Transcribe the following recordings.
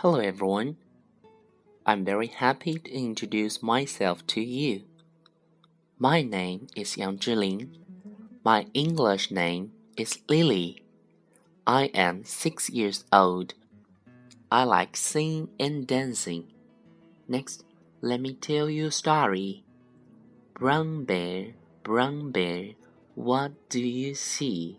Hello everyone. I'm very happy to introduce myself to you. My name is Yang Zhilin. My English name is Lily. I am six years old. I like singing and dancing. Next, let me tell you a story. Brown bear, brown bear, what do you see?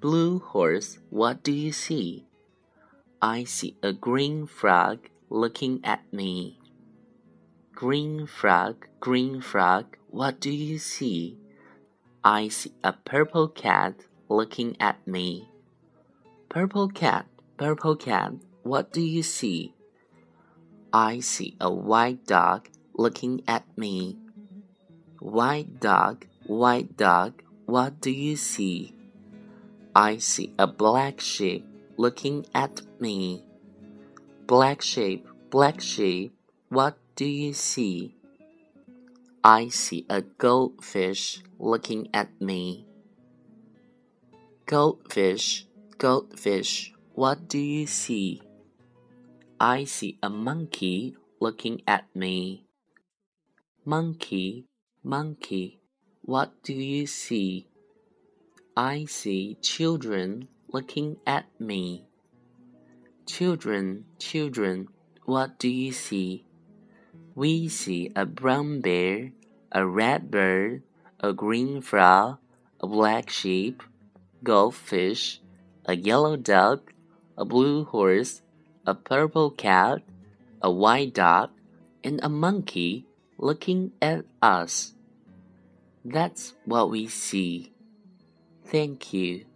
Blue horse, what do you see? I see a green frog looking at me. Green frog, green frog, what do you see? I see a purple cat looking at me. Purple cat, purple cat, what do you see? I see a white dog looking at me. White dog, white dog, what do you see? I see a black sheep looking at me. Black sheep, black sheep, what do you see? I see a goldfish looking at me. Goldfish, goldfish, what do you see? I see a monkey looking at me. Monkey, monkey, what do you see? I see children looking at me. Children, children, what do you see? We see a brown bear, a red bird, a green frog, a black sheep, goldfish, a yellow duck, a blue horse, a purple cat, a white dog, and a monkey looking at us. That's what we see. Thank you.